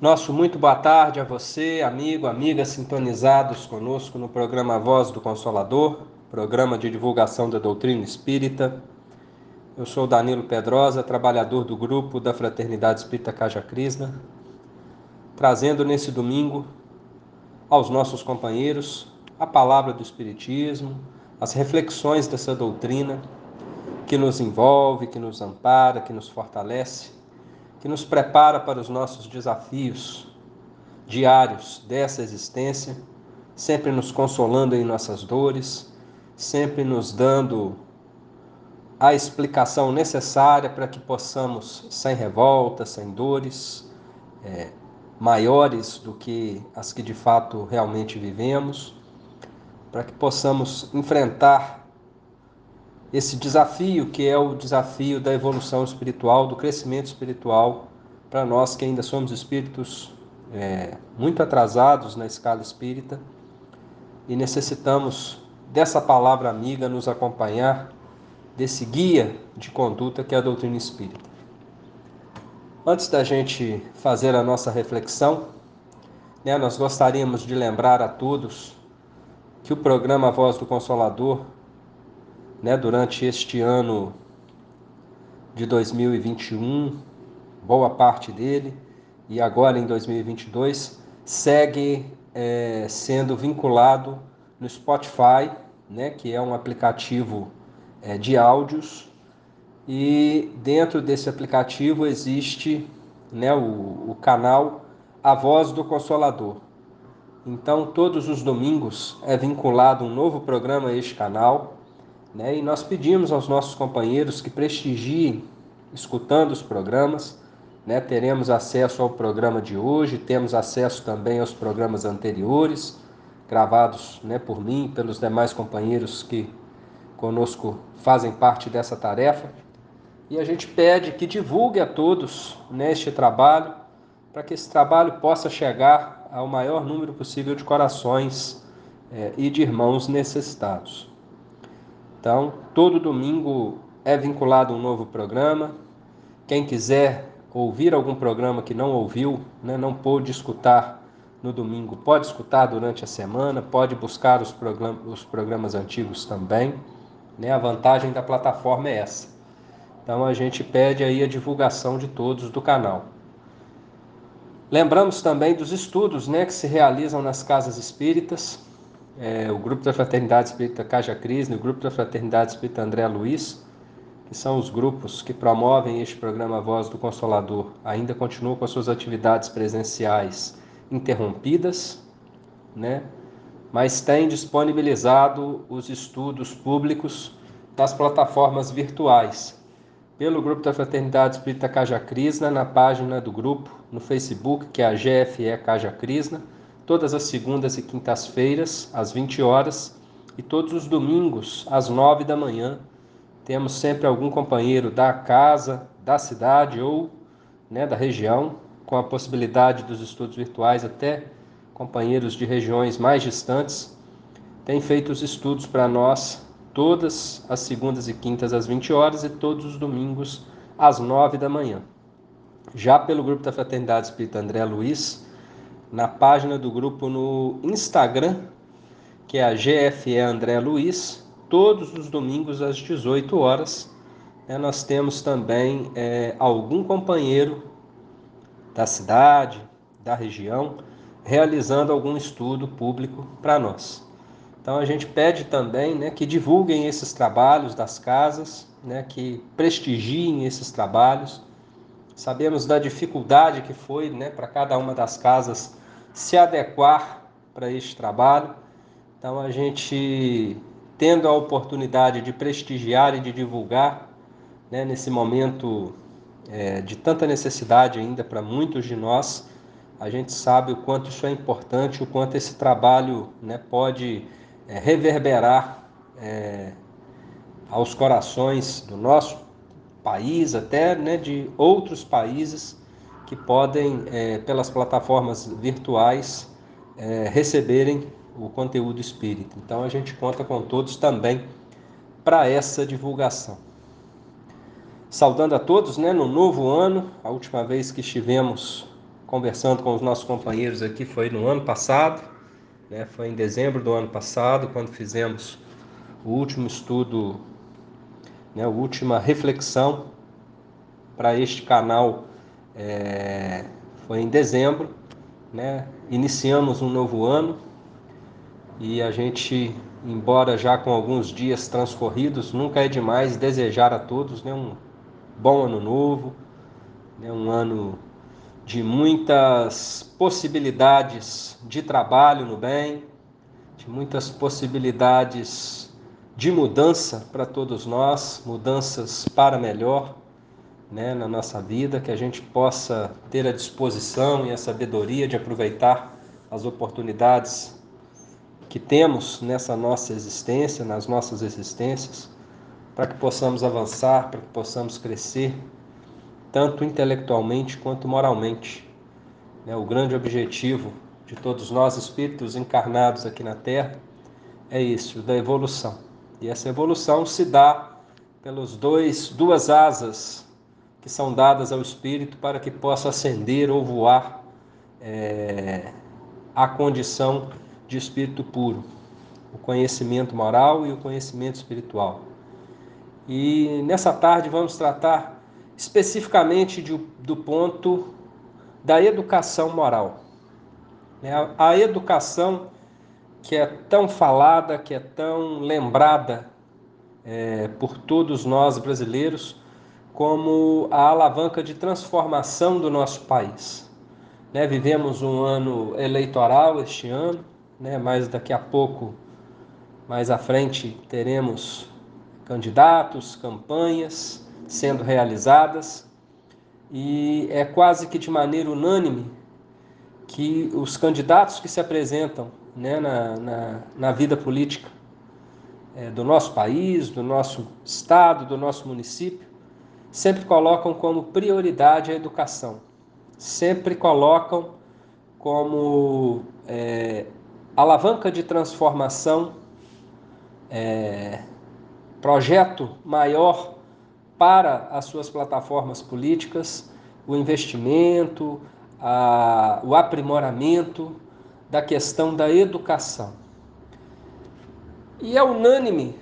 Nosso muito boa tarde a você, amigo, amiga, sintonizados conosco no programa Voz do Consolador, programa de divulgação da doutrina espírita. Eu sou Danilo Pedrosa, trabalhador do grupo da Fraternidade Espírita Caja Krishna, trazendo nesse domingo aos nossos companheiros a palavra do Espiritismo, as reflexões dessa doutrina que nos envolve, que nos ampara, que nos fortalece, que nos prepara para os nossos desafios diários dessa existência, sempre nos consolando em nossas dores, sempre nos dando a explicação necessária para que possamos, sem revolta, sem dores, é, maiores do que as que de fato realmente vivemos, para que possamos enfrentar esse desafio que é o desafio da evolução espiritual, do crescimento espiritual, para nós que ainda somos espíritos é, muito atrasados na escala espírita e necessitamos dessa palavra amiga nos acompanhar, desse guia de conduta que é a doutrina espírita. Antes da gente fazer a nossa reflexão, né, nós gostaríamos de lembrar a todos que o programa Voz do Consolador, né, durante este ano de 2021, boa parte dele, e agora em 2022, segue é, sendo vinculado no Spotify, né, que é um aplicativo é, de áudios e dentro desse aplicativo existe né, o, o canal A Voz do Consolador. Então, todos os domingos é vinculado um novo programa a este canal, né? E nós pedimos aos nossos companheiros que prestigiem escutando os programas, né? Teremos acesso ao programa de hoje, temos acesso também aos programas anteriores, gravados, né, por mim e pelos demais companheiros que conosco fazem parte dessa tarefa. E a gente pede que divulgue a todos neste trabalho, para que esse trabalho possa chegar ao maior número possível de corações é, e de irmãos necessitados. Então, todo domingo é vinculado um novo programa. Quem quiser ouvir algum programa que não ouviu, né, não pôde escutar no domingo, pode escutar durante a semana, pode buscar os, os programas antigos também. Né? A vantagem da plataforma é essa. Então a gente pede aí a divulgação de todos do canal. Lembramos também dos estudos né, que se realizam nas casas espíritas, é, o Grupo da Fraternidade Espírita Caja Cris, o Grupo da Fraternidade Espírita André Luiz, que são os grupos que promovem este programa Voz do Consolador, ainda continuam com as suas atividades presenciais interrompidas, né? mas têm disponibilizado os estudos públicos das plataformas virtuais, pelo grupo da Fraternidade Espírita Caja Krishna, na página do grupo no Facebook, que é a GFE Caja Krishna, todas as segundas e quintas-feiras, às 20 horas, e todos os domingos, às 9 da manhã. Temos sempre algum companheiro da casa, da cidade ou né, da região, com a possibilidade dos estudos virtuais, até companheiros de regiões mais distantes, têm feito os estudos para nós todas as segundas e quintas às 20 horas e todos os domingos às 9 da manhã. Já pelo grupo da Fraternidade Espírita André Luiz, na página do grupo no Instagram, que é a GFE André Luiz, todos os domingos às 18 horas. É, nós temos também é, algum companheiro da cidade, da região, realizando algum estudo público para nós. Então a gente pede também né, que divulguem esses trabalhos das casas, né, que prestigiem esses trabalhos. Sabemos da dificuldade que foi né, para cada uma das casas se adequar para este trabalho. Então a gente tendo a oportunidade de prestigiar e de divulgar né, nesse momento é, de tanta necessidade ainda para muitos de nós, a gente sabe o quanto isso é importante, o quanto esse trabalho né, pode é, reverberar é, aos corações do nosso país, até né, de outros países que podem, é, pelas plataformas virtuais, é, receberem o conteúdo espírita. Então a gente conta com todos também para essa divulgação. Saudando a todos né, no novo ano, a última vez que estivemos conversando com os nossos companheiros aqui foi no ano passado, né? Foi em dezembro do ano passado quando fizemos o último estudo, né? A última reflexão para este canal é, foi em dezembro, né? Iniciamos um novo ano e a gente, embora já com alguns dias transcorridos, nunca é demais desejar a todos né, um bom ano novo, né, um ano de muitas possibilidades de trabalho no bem, de muitas possibilidades de mudança para todos nós, mudanças para melhor né, na nossa vida, que a gente possa ter a disposição e a sabedoria de aproveitar as oportunidades que temos nessa nossa existência, nas nossas existências, para que possamos avançar, para que possamos crescer tanto intelectualmente quanto moralmente. Né? O grande objetivo de todos nós, espíritos encarnados aqui na Terra, é isso, da evolução. E essa evolução se dá pelos dois, duas asas que são dadas ao espírito para que possa ascender ou voar é, à condição de espírito puro, o conhecimento moral e o conhecimento espiritual. E nessa tarde vamos tratar especificamente de, do ponto da educação moral. Né? A educação que é tão falada, que é tão lembrada é, por todos nós brasileiros como a alavanca de transformação do nosso país. Né? Vivemos um ano eleitoral este ano, né? mas daqui a pouco, mais à frente, teremos candidatos, campanhas sendo realizadas e é quase que de maneira unânime que os candidatos que se apresentam né, na, na, na vida política é, do nosso país, do nosso estado, do nosso município, sempre colocam como prioridade a educação, sempre colocam como é, alavanca de transformação, é, projeto maior para as suas plataformas políticas, o investimento, a, o aprimoramento da questão da educação. E é unânime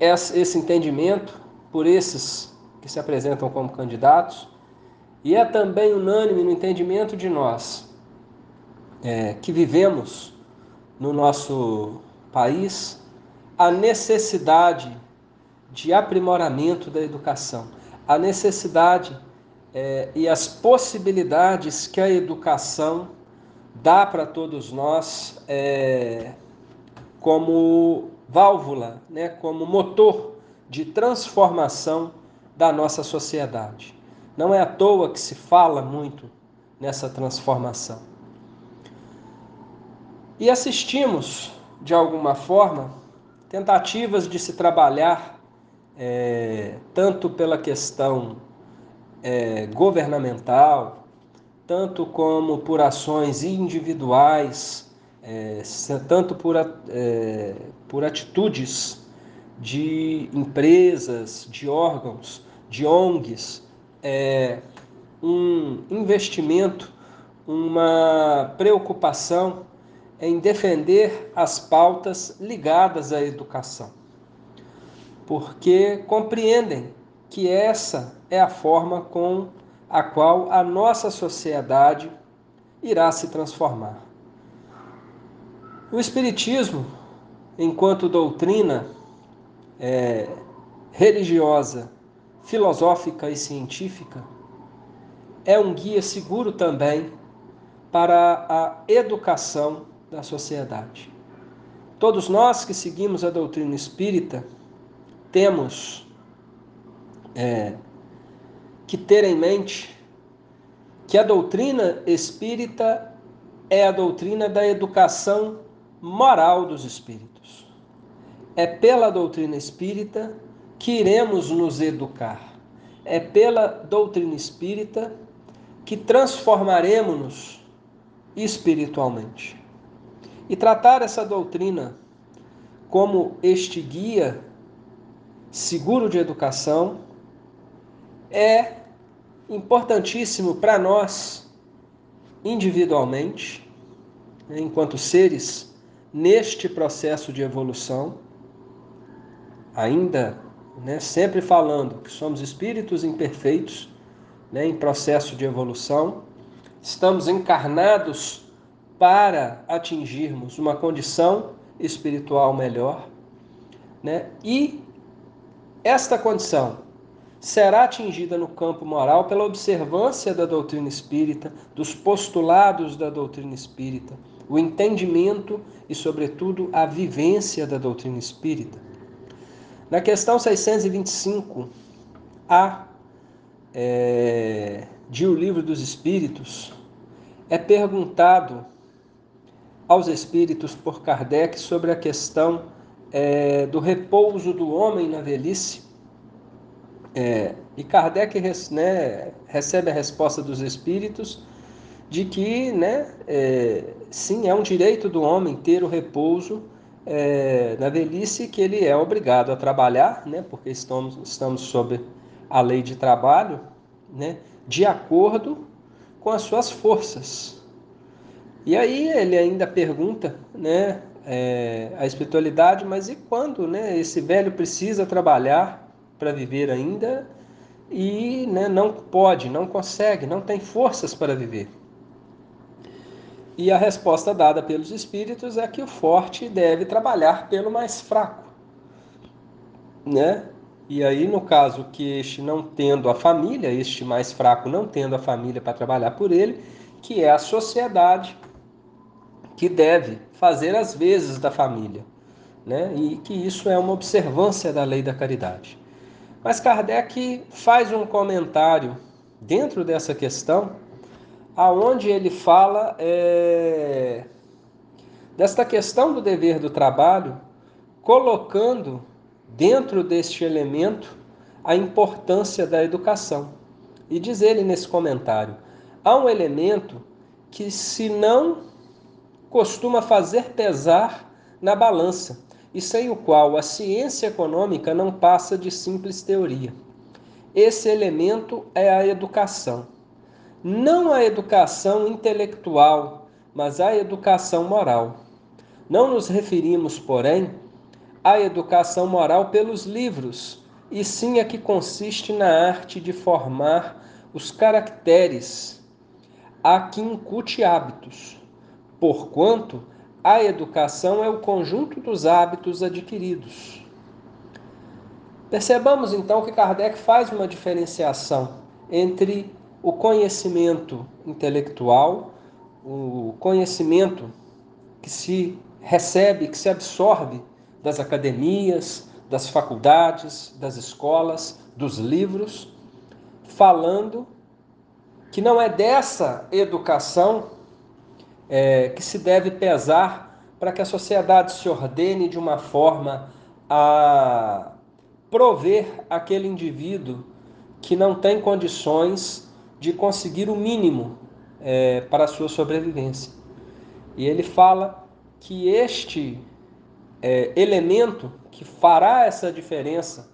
esse entendimento por esses que se apresentam como candidatos, e é também unânime no entendimento de nós é, que vivemos no nosso país a necessidade de aprimoramento da educação, a necessidade é, e as possibilidades que a educação dá para todos nós é, como válvula, né, como motor de transformação da nossa sociedade. Não é à toa que se fala muito nessa transformação. E assistimos, de alguma forma, tentativas de se trabalhar é, tanto pela questão é, governamental, tanto como por ações individuais, é, tanto por, é, por atitudes de empresas, de órgãos, de ONGs, é, um investimento, uma preocupação em defender as pautas ligadas à educação. Porque compreendem que essa é a forma com a qual a nossa sociedade irá se transformar. O Espiritismo, enquanto doutrina é, religiosa, filosófica e científica, é um guia seguro também para a educação da sociedade. Todos nós que seguimos a doutrina espírita temos é, que ter em mente que a doutrina espírita é a doutrina da educação moral dos espíritos. É pela doutrina espírita que iremos nos educar. É pela doutrina espírita que transformaremos-nos espiritualmente. E tratar essa doutrina como este guia seguro de educação é importantíssimo para nós individualmente, né, enquanto seres neste processo de evolução, ainda né, sempre falando que somos espíritos imperfeitos, né, em processo de evolução, estamos encarnados para atingirmos uma condição espiritual melhor, né? E esta condição será atingida no campo moral pela observância da doutrina espírita, dos postulados da doutrina espírita, o entendimento e, sobretudo, a vivência da doutrina espírita. Na questão 625, A é, de O Livro dos Espíritos, é perguntado aos espíritos por Kardec sobre a questão é, do repouso do homem na velhice. É, e Kardec né, recebe a resposta dos espíritos de que, né, é, sim, é um direito do homem ter o repouso é, na velhice, que ele é obrigado a trabalhar, né, porque estamos, estamos sob a lei de trabalho, né, de acordo com as suas forças. E aí ele ainda pergunta, né, é, a espiritualidade, mas e quando, né, esse velho precisa trabalhar para viver ainda e né, não pode, não consegue, não tem forças para viver? E a resposta dada pelos espíritos é que o forte deve trabalhar pelo mais fraco, né? E aí, no caso que este não tendo a família, este mais fraco não tendo a família para trabalhar por ele, que é a sociedade, que deve fazer as vezes da família, né? e que isso é uma observância da lei da caridade. Mas Kardec faz um comentário dentro dessa questão, aonde ele fala é, desta questão do dever do trabalho, colocando dentro deste elemento a importância da educação. E diz ele nesse comentário: há um elemento que, se não costuma fazer pesar na balança, e sem o qual a ciência econômica não passa de simples teoria. Esse elemento é a educação. Não a educação intelectual, mas a educação moral. Não nos referimos, porém, à educação moral pelos livros, e sim a que consiste na arte de formar os caracteres a que incute hábitos porquanto a educação é o conjunto dos hábitos adquiridos. Percebamos então que Kardec faz uma diferenciação entre o conhecimento intelectual, o conhecimento que se recebe, que se absorve das academias, das faculdades, das escolas, dos livros, falando que não é dessa educação é, que se deve pesar para que a sociedade se ordene de uma forma a prover aquele indivíduo que não tem condições de conseguir o mínimo é, para a sua sobrevivência. E ele fala que este é, elemento que fará essa diferença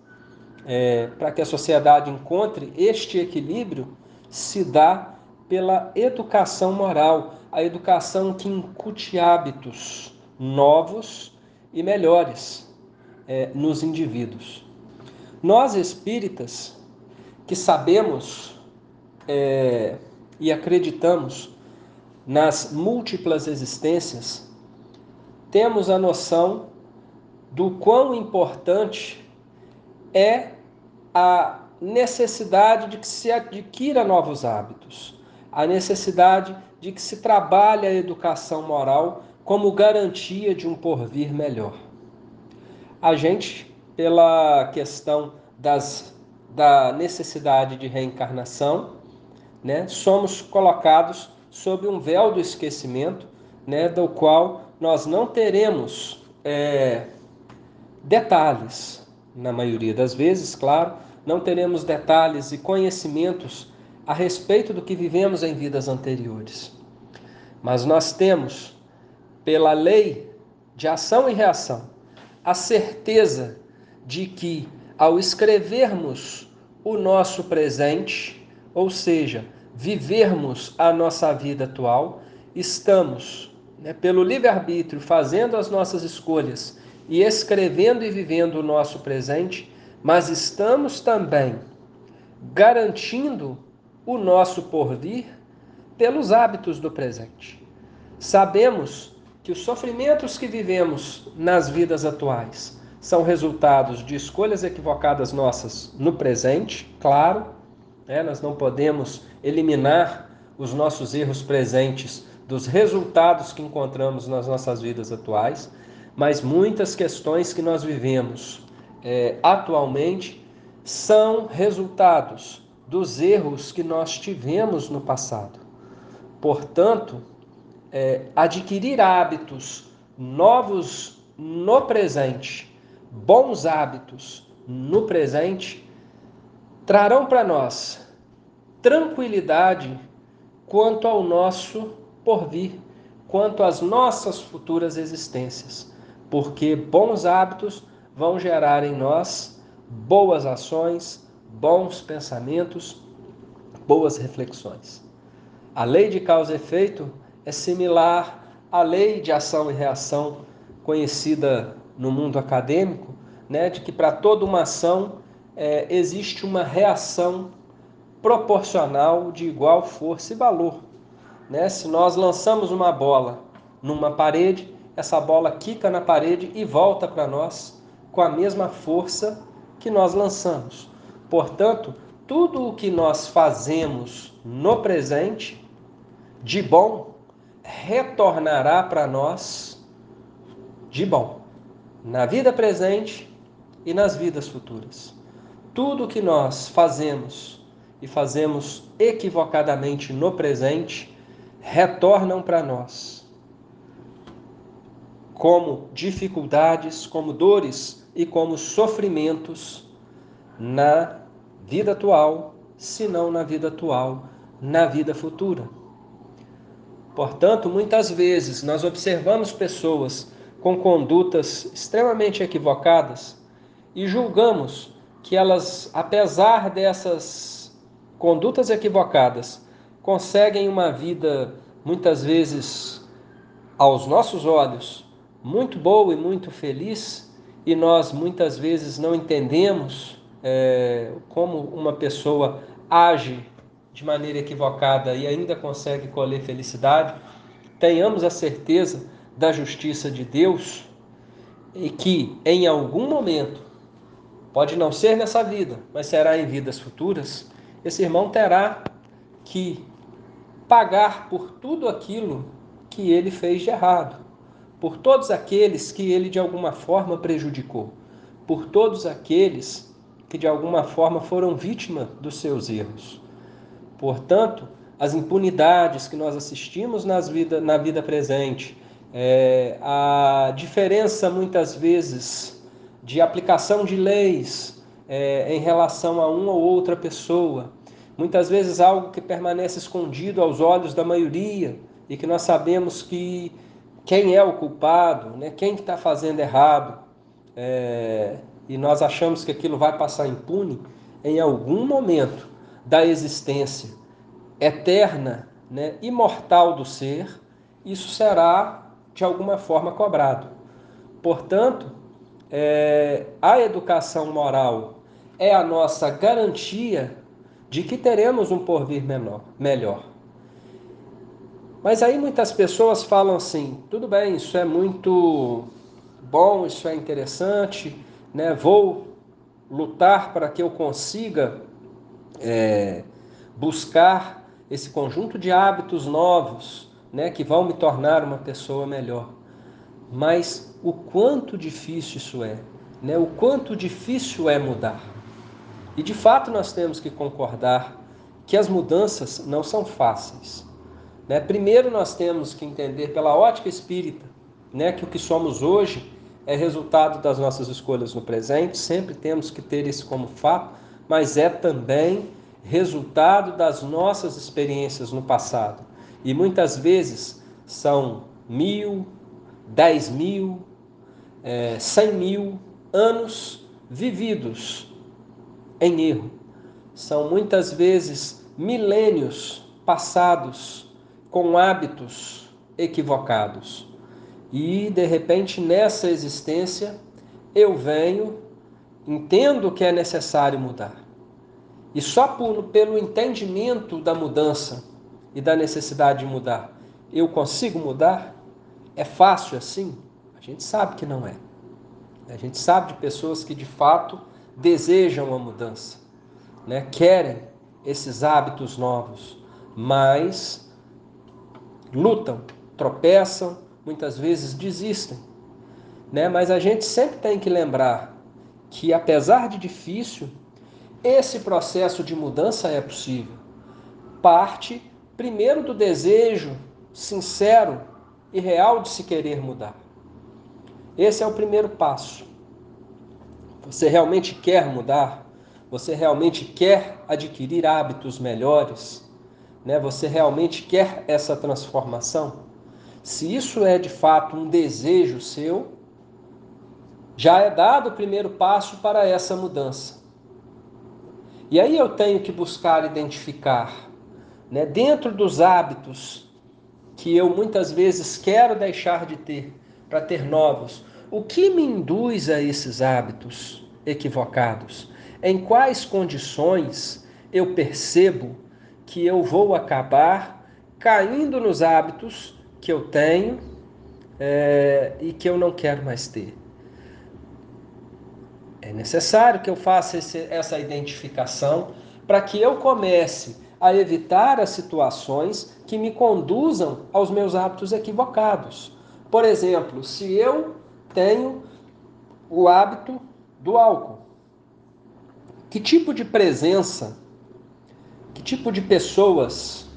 é, para que a sociedade encontre este equilíbrio se dá pela educação moral, a educação que incute hábitos novos e melhores é, nos indivíduos. Nós espíritas, que sabemos é, e acreditamos nas múltiplas existências, temos a noção do quão importante é a necessidade de que se adquira novos hábitos, a necessidade de que se trabalhe a educação moral como garantia de um porvir melhor. A gente, pela questão das, da necessidade de reencarnação, né, somos colocados sob um véu do esquecimento, né, do qual nós não teremos é, detalhes, na maioria das vezes, claro, não teremos detalhes e conhecimentos a respeito do que vivemos em vidas anteriores. Mas nós temos, pela lei de ação e reação, a certeza de que, ao escrevermos o nosso presente, ou seja, vivermos a nossa vida atual, estamos, né, pelo livre-arbítrio, fazendo as nossas escolhas e escrevendo e vivendo o nosso presente, mas estamos também garantindo o nosso porvir pelos hábitos do presente. Sabemos que os sofrimentos que vivemos nas vidas atuais são resultados de escolhas equivocadas nossas no presente, claro, né? nós não podemos eliminar os nossos erros presentes dos resultados que encontramos nas nossas vidas atuais, mas muitas questões que nós vivemos é, atualmente são resultados dos erros que nós tivemos no passado. Portanto, é, adquirir hábitos novos no presente, bons hábitos no presente, trarão para nós tranquilidade quanto ao nosso porvir, quanto às nossas futuras existências, porque bons hábitos vão gerar em nós boas ações, bons pensamentos, boas reflexões. A lei de causa e efeito é similar à lei de ação e reação conhecida no mundo acadêmico, né, de que para toda uma ação é, existe uma reação proporcional de igual força e valor. Né? Se nós lançamos uma bola numa parede, essa bola quica na parede e volta para nós com a mesma força que nós lançamos. Portanto, tudo o que nós fazemos no presente de bom retornará para nós de bom, na vida presente e nas vidas futuras. Tudo que nós fazemos e fazemos equivocadamente no presente retornam para nós como dificuldades, como dores e como sofrimentos na vida atual, se não na vida atual, na vida futura. Portanto, muitas vezes nós observamos pessoas com condutas extremamente equivocadas e julgamos que elas, apesar dessas condutas equivocadas, conseguem uma vida muitas vezes aos nossos olhos muito boa e muito feliz e nós muitas vezes não entendemos é, como uma pessoa age de maneira equivocada e ainda consegue colher felicidade, tenhamos a certeza da justiça de Deus e que em algum momento Pode não ser nessa vida, mas será em vidas futuras. Esse irmão terá que pagar por tudo aquilo que ele fez de errado, por todos aqueles que ele de alguma forma prejudicou, por todos aqueles que de alguma forma foram vítima dos seus erros. Portanto, as impunidades que nós assistimos nas vida, na vida presente, é, a diferença muitas vezes de aplicação de leis é, em relação a uma ou outra pessoa. Muitas vezes algo que permanece escondido aos olhos da maioria e que nós sabemos que quem é o culpado, né, quem está fazendo errado, é, e nós achamos que aquilo vai passar impune, em algum momento da existência eterna, né, imortal do ser, isso será de alguma forma cobrado. Portanto, é, a educação moral é a nossa garantia de que teremos um porvir menor, melhor. Mas aí muitas pessoas falam assim: tudo bem, isso é muito bom, isso é interessante, né? vou lutar para que eu consiga é, buscar esse conjunto de hábitos novos né, que vão me tornar uma pessoa melhor. Mas o quanto difícil isso é, né? o quanto difícil é mudar. E de fato nós temos que concordar que as mudanças não são fáceis. Né? Primeiro nós temos que entender pela ótica espírita né, que o que somos hoje é resultado das nossas escolhas no presente, sempre temos que ter isso como fato, mas é também resultado das nossas experiências no passado. E muitas vezes são mil, dez mil, é, 100 mil anos vividos em erro. São muitas vezes milênios passados com hábitos equivocados. E de repente nessa existência eu venho, entendo que é necessário mudar. E só por, pelo entendimento da mudança e da necessidade de mudar, eu consigo mudar? É fácil assim? A gente sabe que não é. A gente sabe de pessoas que de fato desejam a mudança, né? querem esses hábitos novos, mas lutam, tropeçam, muitas vezes desistem. Né? Mas a gente sempre tem que lembrar que, apesar de difícil, esse processo de mudança é possível. Parte, primeiro, do desejo sincero e real de se querer mudar. Esse é o primeiro passo. Você realmente quer mudar? Você realmente quer adquirir hábitos melhores? Né? Você realmente quer essa transformação? Se isso é de fato um desejo seu, já é dado o primeiro passo para essa mudança. E aí eu tenho que buscar identificar, né, dentro dos hábitos que eu muitas vezes quero deixar de ter para ter novos, o que me induz a esses hábitos equivocados? Em quais condições eu percebo que eu vou acabar caindo nos hábitos que eu tenho é, e que eu não quero mais ter? É necessário que eu faça esse, essa identificação para que eu comece a evitar as situações que me conduzam aos meus hábitos equivocados. Por exemplo, se eu tenho o hábito do álcool, que tipo de presença, que tipo de pessoas,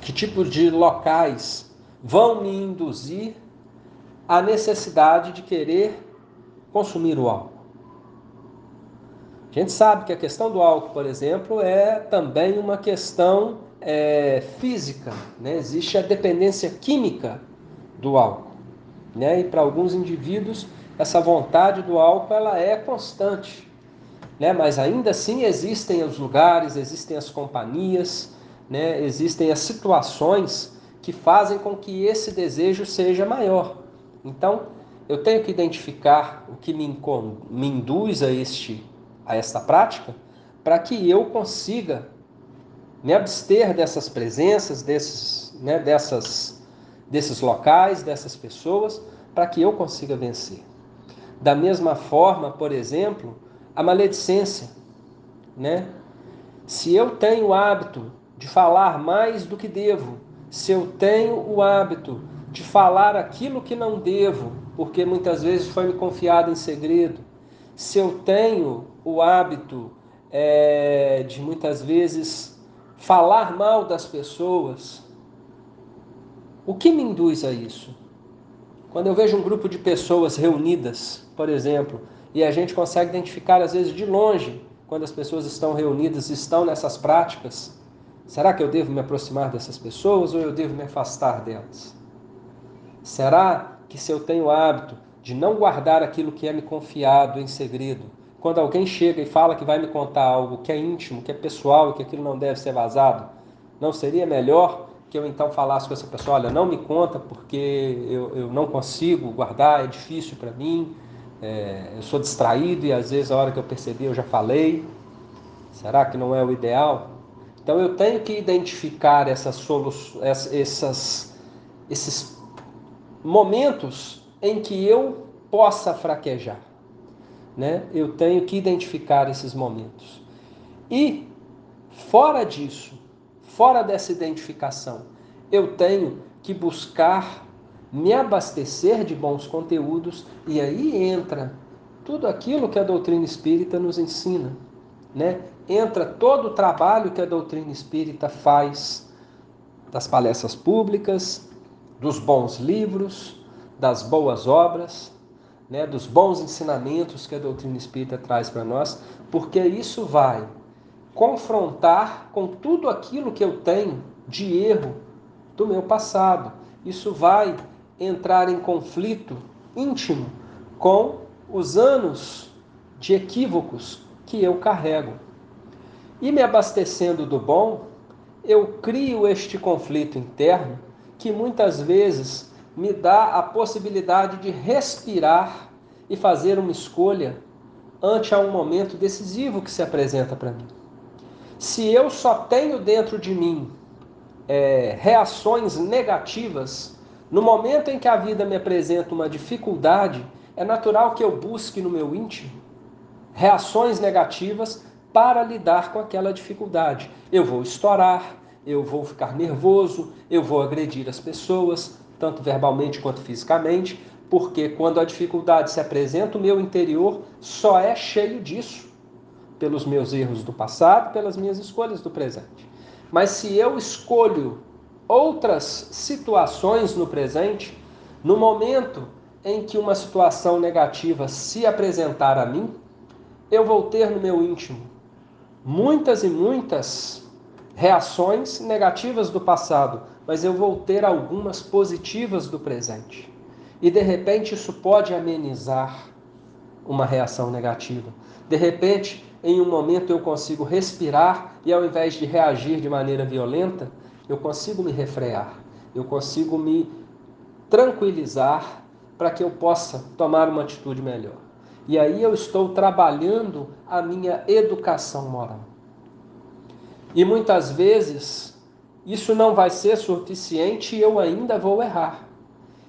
que tipo de locais vão me induzir à necessidade de querer consumir o álcool? A gente sabe que a questão do álcool, por exemplo, é também uma questão é, física. Né? Existe a dependência química do álcool. Né? E para alguns indivíduos, essa vontade do álcool ela é constante. Né? Mas ainda assim existem os lugares, existem as companhias, né? existem as situações que fazem com que esse desejo seja maior. Então, eu tenho que identificar o que me, me induz a este a esta prática para que eu consiga me abster dessas presenças, desses, né, dessas, desses locais, dessas pessoas, para que eu consiga vencer. Da mesma forma, por exemplo, a maledicência. Né? Se eu tenho o hábito de falar mais do que devo, se eu tenho o hábito de falar aquilo que não devo, porque muitas vezes foi me confiado em segredo, se eu tenho o hábito é, de muitas vezes falar mal das pessoas, o que me induz a isso? Quando eu vejo um grupo de pessoas reunidas, por exemplo, e a gente consegue identificar às vezes de longe quando as pessoas estão reunidas, estão nessas práticas, será que eu devo me aproximar dessas pessoas ou eu devo me afastar delas? Será que se eu tenho o hábito de não guardar aquilo que é me confiado em segredo. Quando alguém chega e fala que vai me contar algo que é íntimo, que é pessoal e que aquilo não deve ser vazado, não seria melhor que eu então falasse com essa pessoa: olha, não me conta porque eu, eu não consigo guardar, é difícil para mim, é, eu sou distraído e às vezes a hora que eu percebi eu já falei. Será que não é o ideal? Então eu tenho que identificar essas soluções, essas, esses momentos em que eu possa fraquejar. Né? Eu tenho que identificar esses momentos. E, fora disso, fora dessa identificação, eu tenho que buscar me abastecer de bons conteúdos, e aí entra tudo aquilo que a doutrina espírita nos ensina. Né? Entra todo o trabalho que a doutrina espírita faz das palestras públicas, dos bons livros, das boas obras, né, dos bons ensinamentos que a doutrina espírita traz para nós, porque isso vai confrontar com tudo aquilo que eu tenho de erro do meu passado. Isso vai entrar em conflito íntimo com os anos de equívocos que eu carrego. E me abastecendo do bom, eu crio este conflito interno que muitas vezes me dá a possibilidade de respirar e fazer uma escolha ante a um momento decisivo que se apresenta para mim. Se eu só tenho dentro de mim é, reações negativas, no momento em que a vida me apresenta uma dificuldade, é natural que eu busque no meu íntimo reações negativas para lidar com aquela dificuldade. Eu vou estourar, eu vou ficar nervoso, eu vou agredir as pessoas, tanto verbalmente quanto fisicamente, porque quando a dificuldade se apresenta, o meu interior só é cheio disso, pelos meus erros do passado, pelas minhas escolhas do presente. Mas se eu escolho outras situações no presente, no momento em que uma situação negativa se apresentar a mim, eu vou ter no meu íntimo muitas e muitas reações negativas do passado, mas eu vou ter algumas positivas do presente. E de repente isso pode amenizar uma reação negativa. De repente, em um momento eu consigo respirar e ao invés de reagir de maneira violenta, eu consigo me refrear, eu consigo me tranquilizar para que eu possa tomar uma atitude melhor. E aí eu estou trabalhando a minha educação moral. E muitas vezes isso não vai ser suficiente e eu ainda vou errar.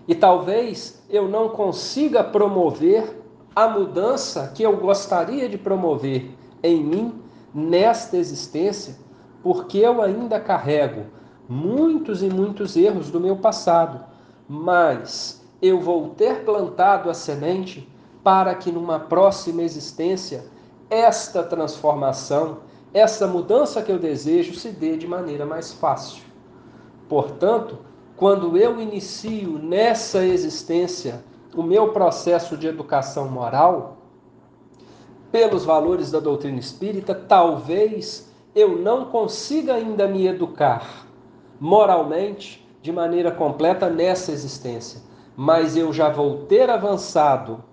E talvez eu não consiga promover a mudança que eu gostaria de promover em mim nesta existência, porque eu ainda carrego muitos e muitos erros do meu passado, mas eu vou ter plantado a semente para que numa próxima existência esta transformação, essa mudança que eu desejo se dê de maneira mais fácil. Portanto, quando eu inicio nessa existência o meu processo de educação moral, pelos valores da doutrina espírita, talvez eu não consiga ainda me educar moralmente de maneira completa nessa existência, mas eu já vou ter avançado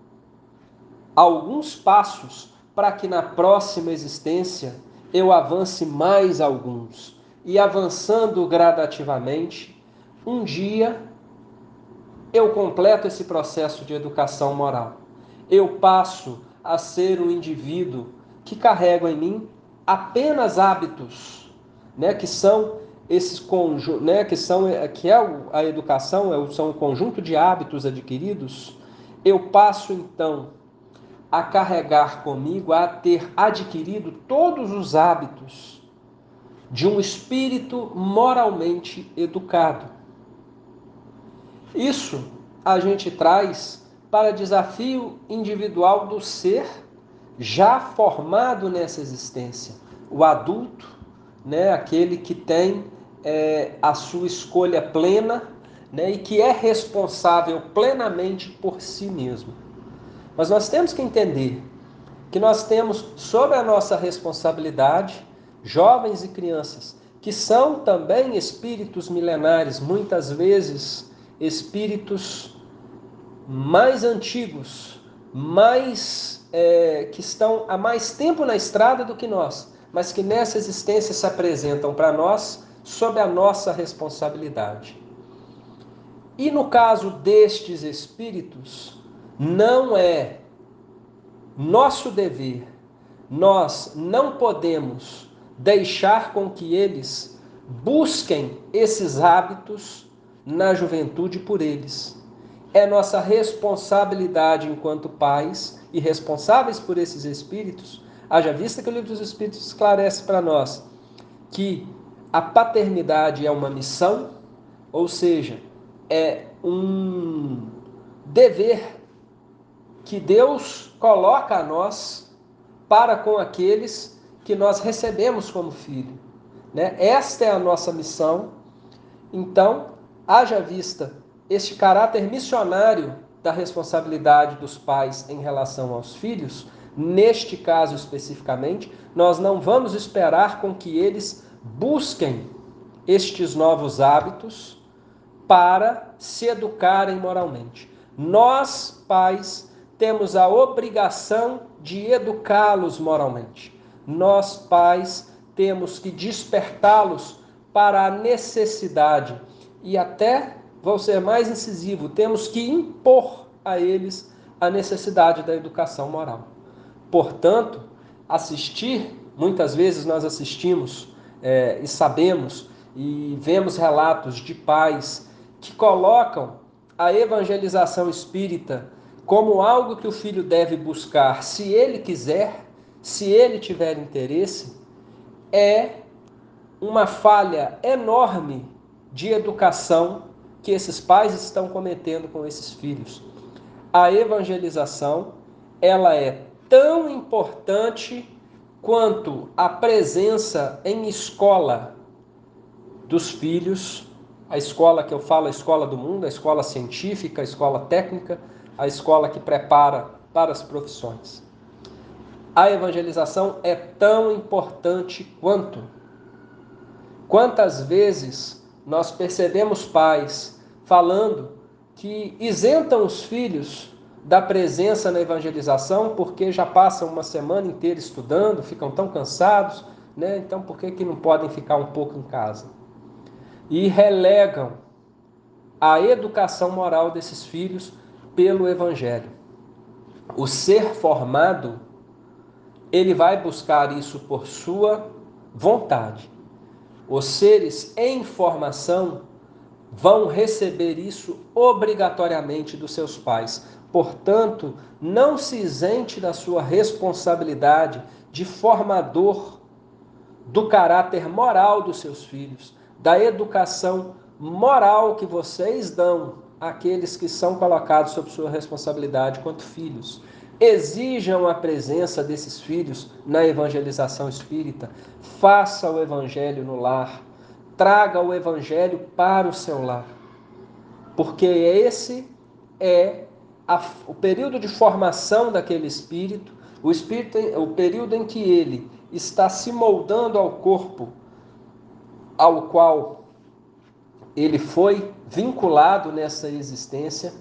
alguns passos para que na próxima existência eu avance mais alguns. E avançando gradativamente, um dia eu completo esse processo de educação moral. Eu passo a ser um indivíduo que carrega em mim apenas hábitos, né, que são esses conjuntos, né, que são que é a educação, é são um conjunto de hábitos adquiridos, eu passo então a carregar comigo, a ter adquirido todos os hábitos de um espírito moralmente educado. Isso a gente traz para desafio individual do ser já formado nessa existência. O adulto, né, aquele que tem é, a sua escolha plena né, e que é responsável plenamente por si mesmo. Mas nós temos que entender que nós temos sob a nossa responsabilidade jovens e crianças que são também espíritos milenares, muitas vezes espíritos mais antigos, mais é, que estão há mais tempo na estrada do que nós, mas que nessa existência se apresentam para nós sob a nossa responsabilidade. E no caso destes espíritos, não é nosso dever, nós não podemos deixar com que eles busquem esses hábitos na juventude por eles. É nossa responsabilidade enquanto pais e responsáveis por esses espíritos, haja vista que o livro dos Espíritos esclarece para nós que a paternidade é uma missão, ou seja, é um dever que Deus coloca a nós para com aqueles que nós recebemos como filho. Né? Esta é a nossa missão. Então, haja vista este caráter missionário da responsabilidade dos pais em relação aos filhos, neste caso especificamente, nós não vamos esperar com que eles busquem estes novos hábitos para se educarem moralmente. Nós, pais, temos a obrigação de educá-los moralmente. Nós, pais, temos que despertá-los para a necessidade e até, vou ser mais incisivo, temos que impor a eles a necessidade da educação moral. Portanto, assistir, muitas vezes nós assistimos é, e sabemos e vemos relatos de pais que colocam a evangelização espírita como algo que o filho deve buscar se ele quiser, se ele tiver interesse, é uma falha enorme de educação que esses pais estão cometendo com esses filhos. A evangelização, ela é tão importante quanto a presença em escola dos filhos, a escola que eu falo, a escola do mundo, a escola científica, a escola técnica, a escola que prepara para as profissões. A evangelização é tão importante quanto. Quantas vezes nós percebemos pais falando que isentam os filhos da presença na evangelização porque já passam uma semana inteira estudando, ficam tão cansados, né? Então por que, que não podem ficar um pouco em casa? e relegam a educação moral desses filhos pelo evangelho. O ser formado, ele vai buscar isso por sua vontade. Os seres em formação vão receber isso obrigatoriamente dos seus pais. Portanto, não se isente da sua responsabilidade de formador do caráter moral dos seus filhos da educação moral que vocês dão àqueles que são colocados sob sua responsabilidade quanto filhos. Exijam a presença desses filhos na evangelização espírita. Faça o evangelho no lar. Traga o evangelho para o seu lar. Porque esse é a, o período de formação daquele espírito, o espírito, o período em que ele está se moldando ao corpo ao qual ele foi vinculado nessa existência,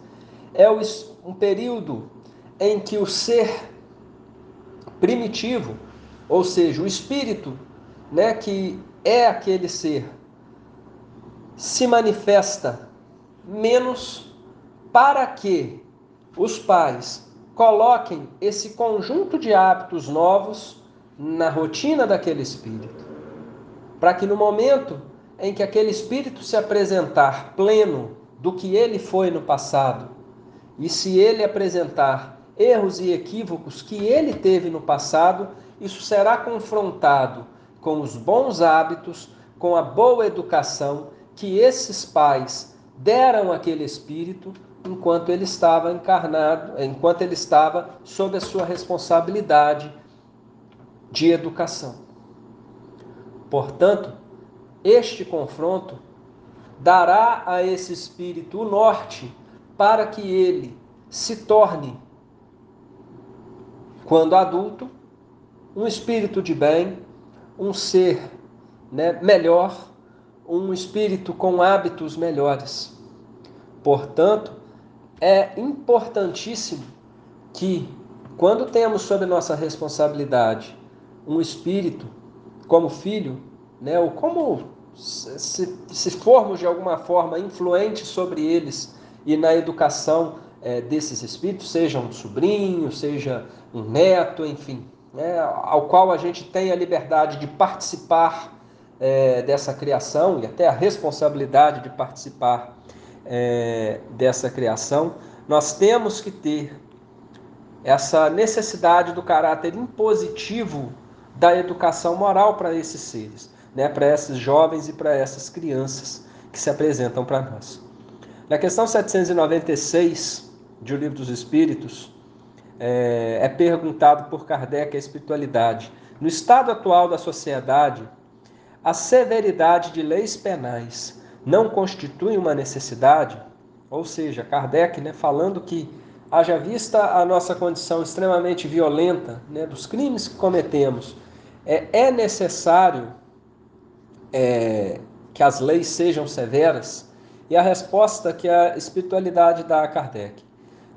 é um período em que o ser primitivo, ou seja, o espírito, né, que é aquele ser, se manifesta menos para que os pais coloquem esse conjunto de hábitos novos na rotina daquele espírito. Para que no momento em que aquele espírito se apresentar pleno do que ele foi no passado, e se ele apresentar erros e equívocos que ele teve no passado, isso será confrontado com os bons hábitos, com a boa educação que esses pais deram àquele espírito enquanto ele estava encarnado, enquanto ele estava sob a sua responsabilidade de educação. Portanto, este confronto dará a esse espírito o norte para que ele se torne, quando adulto, um espírito de bem, um ser né, melhor, um espírito com hábitos melhores. Portanto, é importantíssimo que, quando temos sob nossa responsabilidade um espírito como filho, né, ou como se, se formos de alguma forma influentes sobre eles e na educação é, desses espíritos, seja um sobrinho, seja um neto, enfim, né, ao qual a gente tem a liberdade de participar é, dessa criação e até a responsabilidade de participar é, dessa criação, nós temos que ter essa necessidade do caráter impositivo da educação moral para esses seres, né? para esses jovens e para essas crianças que se apresentam para nós. Na questão 796 de O Livro dos Espíritos, é, é perguntado por Kardec a espiritualidade. No estado atual da sociedade, a severidade de leis penais não constitui uma necessidade? Ou seja, Kardec né, falando que, haja vista a nossa condição extremamente violenta né, dos crimes que cometemos, é, é necessário é, que as leis sejam severas? E a resposta que a espiritualidade dá a Kardec.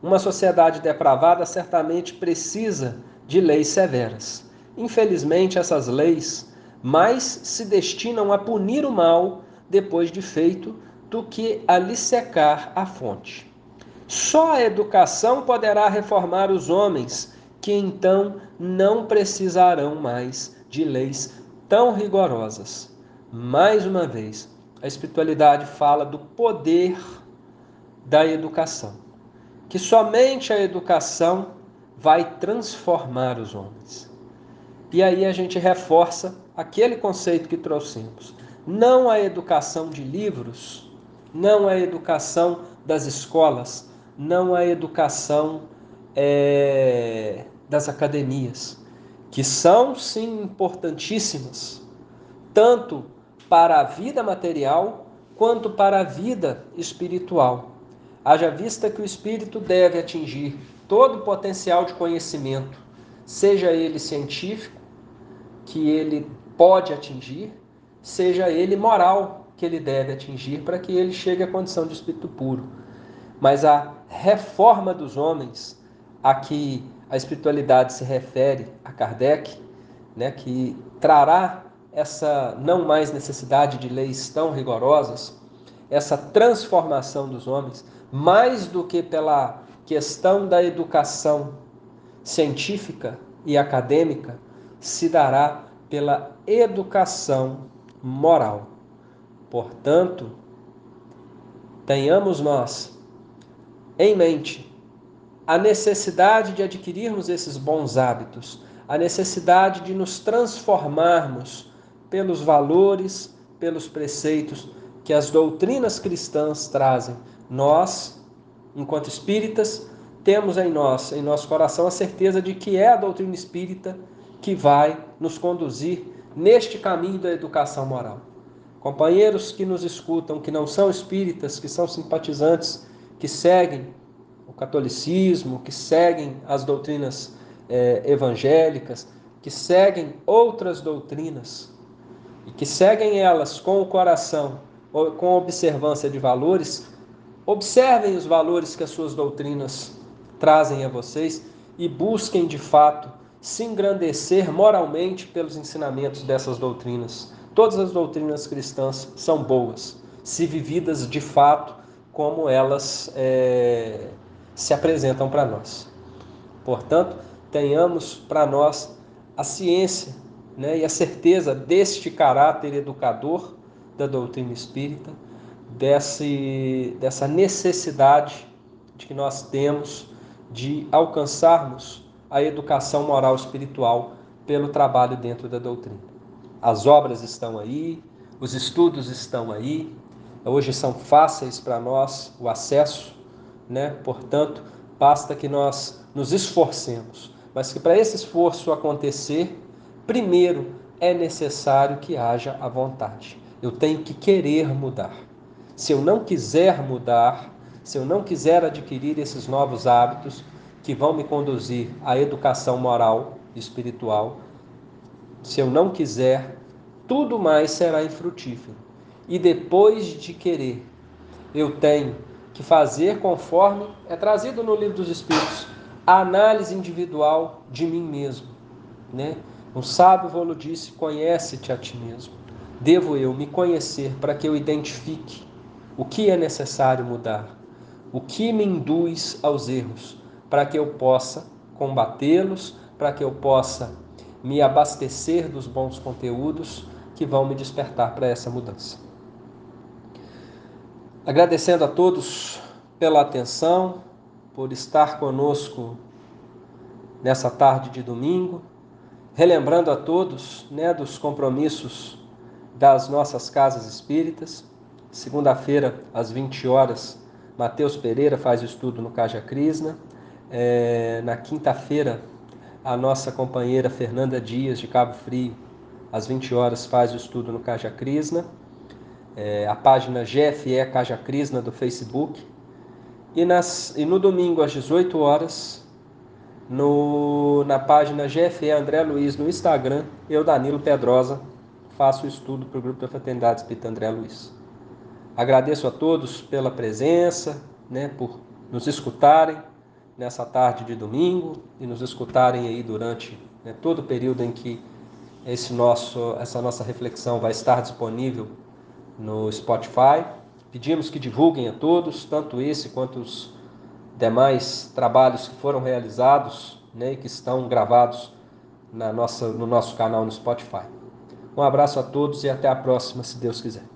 Uma sociedade depravada certamente precisa de leis severas. Infelizmente, essas leis mais se destinam a punir o mal depois de feito do que a lhe secar a fonte. Só a educação poderá reformar os homens, que então não precisarão mais de leis tão rigorosas. Mais uma vez, a espiritualidade fala do poder da educação, que somente a educação vai transformar os homens. E aí a gente reforça aquele conceito que trouxemos. Não a educação de livros, não a educação das escolas, não a educação é, das academias, que são sim importantíssimas, tanto para a vida material quanto para a vida espiritual. Haja vista que o espírito deve atingir todo o potencial de conhecimento, seja ele científico, que ele pode atingir, seja ele moral, que ele deve atingir, para que ele chegue à condição de espírito puro. Mas a reforma dos homens, a que a espiritualidade se refere a Kardec, né, que trará essa não mais necessidade de leis tão rigorosas, essa transformação dos homens, mais do que pela questão da educação científica e acadêmica, se dará pela educação moral. Portanto, tenhamos nós em mente a necessidade de adquirirmos esses bons hábitos, a necessidade de nos transformarmos pelos valores, pelos preceitos que as doutrinas cristãs trazem. Nós, enquanto espíritas, temos em nós, em nosso coração, a certeza de que é a doutrina espírita que vai nos conduzir neste caminho da educação moral. Companheiros que nos escutam, que não são espíritas, que são simpatizantes, que seguem o catolicismo, que seguem as doutrinas é, evangélicas, que seguem outras doutrinas e que seguem elas com o coração, com observância de valores, observem os valores que as suas doutrinas trazem a vocês e busquem de fato se engrandecer moralmente pelos ensinamentos dessas doutrinas. Todas as doutrinas cristãs são boas, se vividas de fato como elas é, se apresentam para nós. Portanto, tenhamos para nós a ciência né, e a certeza deste caráter educador da doutrina espírita, desse, dessa necessidade de que nós temos de alcançarmos a educação moral espiritual pelo trabalho dentro da doutrina. As obras estão aí, os estudos estão aí, hoje são fáceis para nós o acesso né? Portanto, basta que nós nos esforcemos, mas que para esse esforço acontecer, primeiro é necessário que haja a vontade. Eu tenho que querer mudar. Se eu não quiser mudar, se eu não quiser adquirir esses novos hábitos que vão me conduzir à educação moral e espiritual, se eu não quiser, tudo mais será infrutífero. E depois de querer, eu tenho que fazer conforme é trazido no livro dos Espíritos, a análise individual de mim mesmo. Né? Um sábio volo disse: conhece-te a ti mesmo. Devo eu me conhecer para que eu identifique o que é necessário mudar, o que me induz aos erros, para que eu possa combatê-los, para que eu possa me abastecer dos bons conteúdos que vão me despertar para essa mudança. Agradecendo a todos pela atenção, por estar conosco nessa tarde de domingo, relembrando a todos né, dos compromissos das nossas casas espíritas. Segunda-feira, às 20 horas, Matheus Pereira faz estudo no Caja Crisna. É, na quinta-feira, a nossa companheira Fernanda Dias, de Cabo Frio, às 20 horas, faz estudo no Caja Crisna é, a página GFE Caja Crisna do Facebook. E, nas, e no domingo às 18 horas, no, na página GFE André Luiz no Instagram, eu, Danilo Pedrosa, faço o estudo para o Grupo da Fraternidade Espírita André Luiz. Agradeço a todos pela presença, né, por nos escutarem nessa tarde de domingo e nos escutarem aí durante né, todo o período em que esse nosso, essa nossa reflexão vai estar disponível no Spotify. Pedimos que divulguem a todos, tanto esse quanto os demais trabalhos que foram realizados né, e que estão gravados na nossa, no nosso canal no Spotify. Um abraço a todos e até a próxima, se Deus quiser.